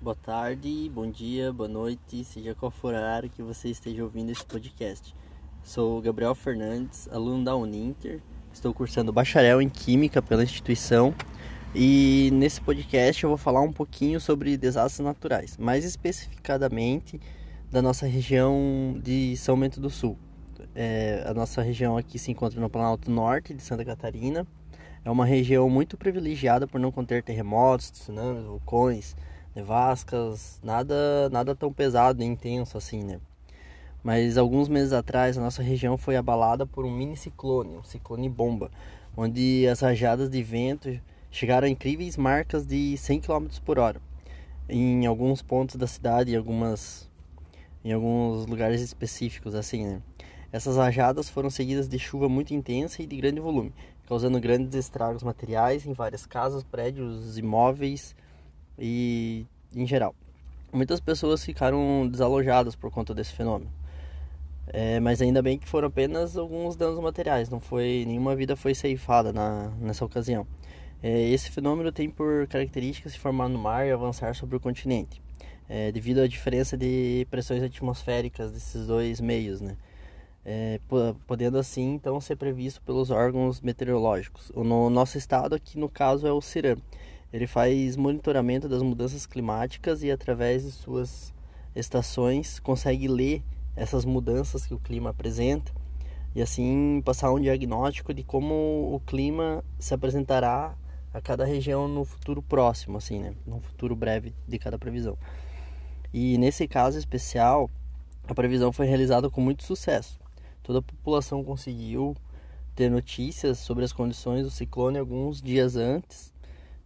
boa tarde, bom dia, boa noite, seja qual for o horário que você esteja ouvindo esse podcast. Sou Gabriel Fernandes, aluno da Uninter, estou cursando bacharel em Química pela instituição e nesse podcast eu vou falar um pouquinho sobre desastres naturais, mais especificadamente da nossa região de São Bento do Sul. É, a nossa região aqui se encontra no Planalto Norte de Santa Catarina. É uma região muito privilegiada por não conter terremotos, tsunamis, vulcões, nevascas, nada, nada tão pesado nem intenso assim, né? Mas alguns meses atrás a nossa região foi abalada por um mini ciclone, um ciclone bomba, onde as rajadas de vento chegaram a incríveis marcas de 100 km por hora. Em alguns pontos da cidade, em, algumas, em alguns lugares específicos, assim, né? Essas rajadas foram seguidas de chuva muito intensa e de grande volume, causando grandes estragos materiais em várias casas, prédios, imóveis e em geral. Muitas pessoas ficaram desalojadas por conta desse fenômeno. É, mas ainda bem que foram apenas alguns danos materiais, não foi nenhuma vida foi ceifada na, nessa ocasião. É, esse fenômeno tem por característica se formar no mar e avançar sobre o continente, é, devido à diferença de pressões atmosféricas desses dois meios, né? É, podendo assim então ser previsto pelos órgãos meteorológicos. No nosso estado aqui no caso é o CIRAM. Ele faz monitoramento das mudanças climáticas e através de suas estações consegue ler essas mudanças que o clima apresenta e assim passar um diagnóstico de como o clima se apresentará a cada região no futuro próximo, assim, né? No futuro breve de cada previsão. E nesse caso especial, a previsão foi realizada com muito sucesso. Toda a população conseguiu ter notícias sobre as condições do ciclone alguns dias antes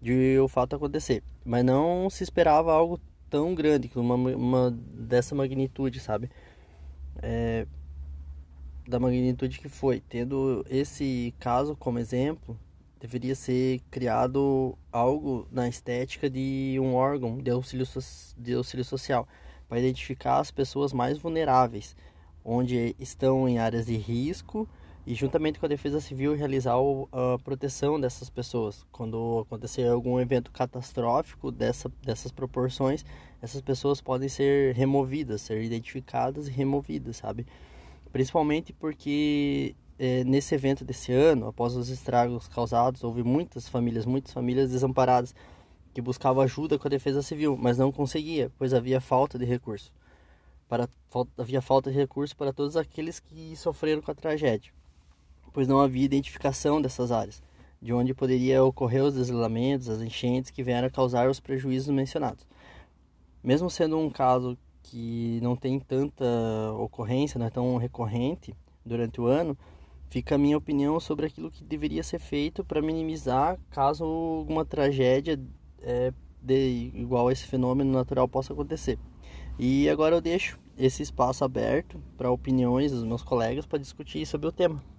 de o fato acontecer, mas não se esperava algo tão grande, uma, uma dessa magnitude, sabe? É, da magnitude que foi, tendo esse caso como exemplo, deveria ser criado algo na estética de um órgão de auxílio, de auxílio social para identificar as pessoas mais vulneráveis, onde estão em áreas de risco e juntamente com a Defesa Civil realizar a proteção dessas pessoas. Quando acontecer algum evento catastrófico dessa, dessas proporções, essas pessoas podem ser removidas, ser identificadas e removidas, sabe? Principalmente porque é, nesse evento desse ano, após os estragos causados, houve muitas famílias, muitas famílias desamparadas que buscavam ajuda com a defesa civil, mas não conseguia, pois havia falta de recurso. Para, havia falta de recurso para todos aqueles que sofreram com a tragédia, pois não havia identificação dessas áreas, de onde poderia ocorrer os deslizamentos, as enchentes que vieram a causar os prejuízos mencionados. Mesmo sendo um caso que não tem tanta ocorrência, não é tão recorrente durante o ano, fica a minha opinião sobre aquilo que deveria ser feito para minimizar caso alguma tragédia é, de, igual a esse fenômeno natural possa acontecer. E agora eu deixo esse espaço aberto para opiniões dos meus colegas para discutir sobre o tema.